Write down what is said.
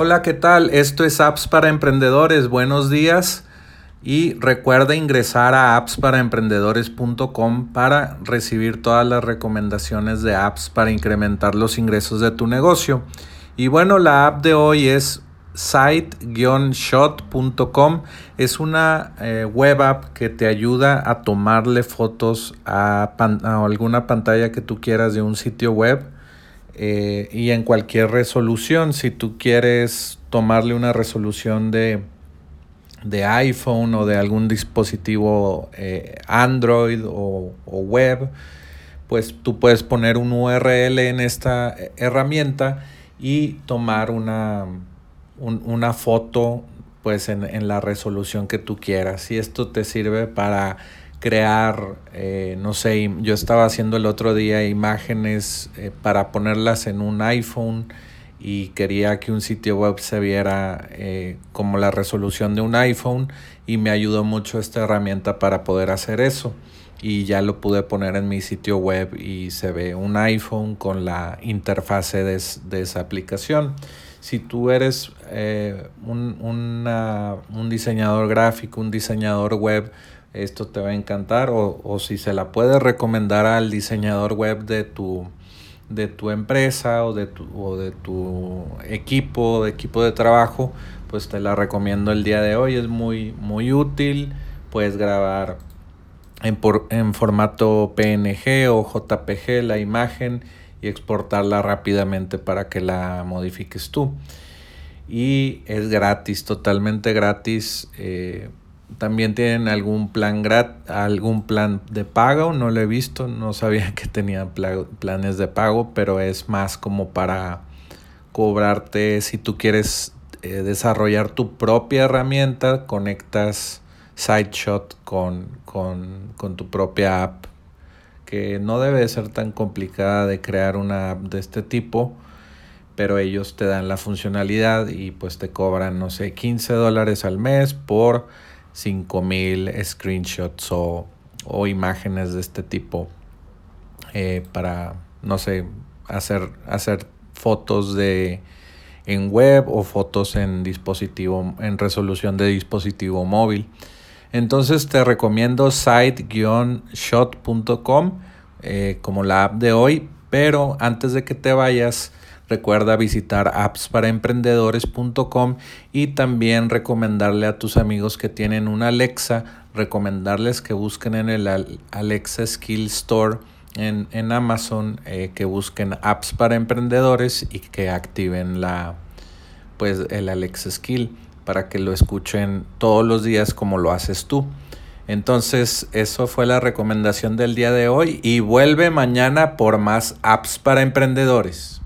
Hola, ¿qué tal? Esto es Apps para Emprendedores. Buenos días. Y recuerda ingresar a appsparaemprendedores.com para recibir todas las recomendaciones de apps para incrementar los ingresos de tu negocio. Y bueno, la app de hoy es site-shot.com. Es una eh, web app que te ayuda a tomarle fotos a, a alguna pantalla que tú quieras de un sitio web eh, y en cualquier resolución. Si tú quieres tomarle una resolución de, de iPhone o de algún dispositivo eh, Android o, web, pues tú puedes poner un URL en esta herramienta y tomar una, una foto pues en, en, la resolución que tú quieras. Y esto te sirve para crear, eh, no sé, yo estaba haciendo el otro día imágenes eh, para ponerlas en un iPhone y quería que un sitio web se viera eh, como la resolución de un iPhone y me ayudó mucho esta herramienta para poder hacer eso y ya lo pude poner en mi sitio web y se ve un iPhone con la interfase de, esa aplicación. Si tú eres un, un diseñador gráfico, un diseñador web, esto te va a encantar o, si se la puedes recomendar al diseñador web de tu, de tu empresa o de tu, o de tu equipo, de equipo de trabajo, pues te la recomiendo el día de hoy. Es muy, muy útil. Puedes grabar en, por, en formato PNG o JPG la imagen y exportarla rápidamente para que la modifiques tú. Y es gratis, totalmente gratis. Eh, también tienen algún plan grat algún plan de pago, no lo he visto, no sabía que tenían planes de pago, pero es más como para cobrarte si tú quieres eh, desarrollar tu propia herramienta, conectas SideShot con, con, con tu propia app, que no debe ser tan complicada de crear una app de este tipo pero ellos te dan la funcionalidad y pues te cobran, no sé, 15 dólares al mes por 5000 screenshots o, o, imágenes de este tipo eh, para, no sé, hacer, hacer fotos de en web o fotos en dispositivo, en resolución de dispositivo móvil. Entonces te recomiendo site-shot.com eh, como la app de hoy, pero antes de que te vayas, Recuerda visitar appsparaemprendedores.com y también recomendarle a tus amigos que tienen una Alexa, recomendarles que busquen en el Alexa Skill Store en, Amazon, eh, que busquen apps para emprendedores y que activen la pues el Alexa Skill para que lo escuchen todos los días como lo haces tú. Entonces, eso fue la recomendación del día de hoy y vuelve mañana por más apps para emprendedores.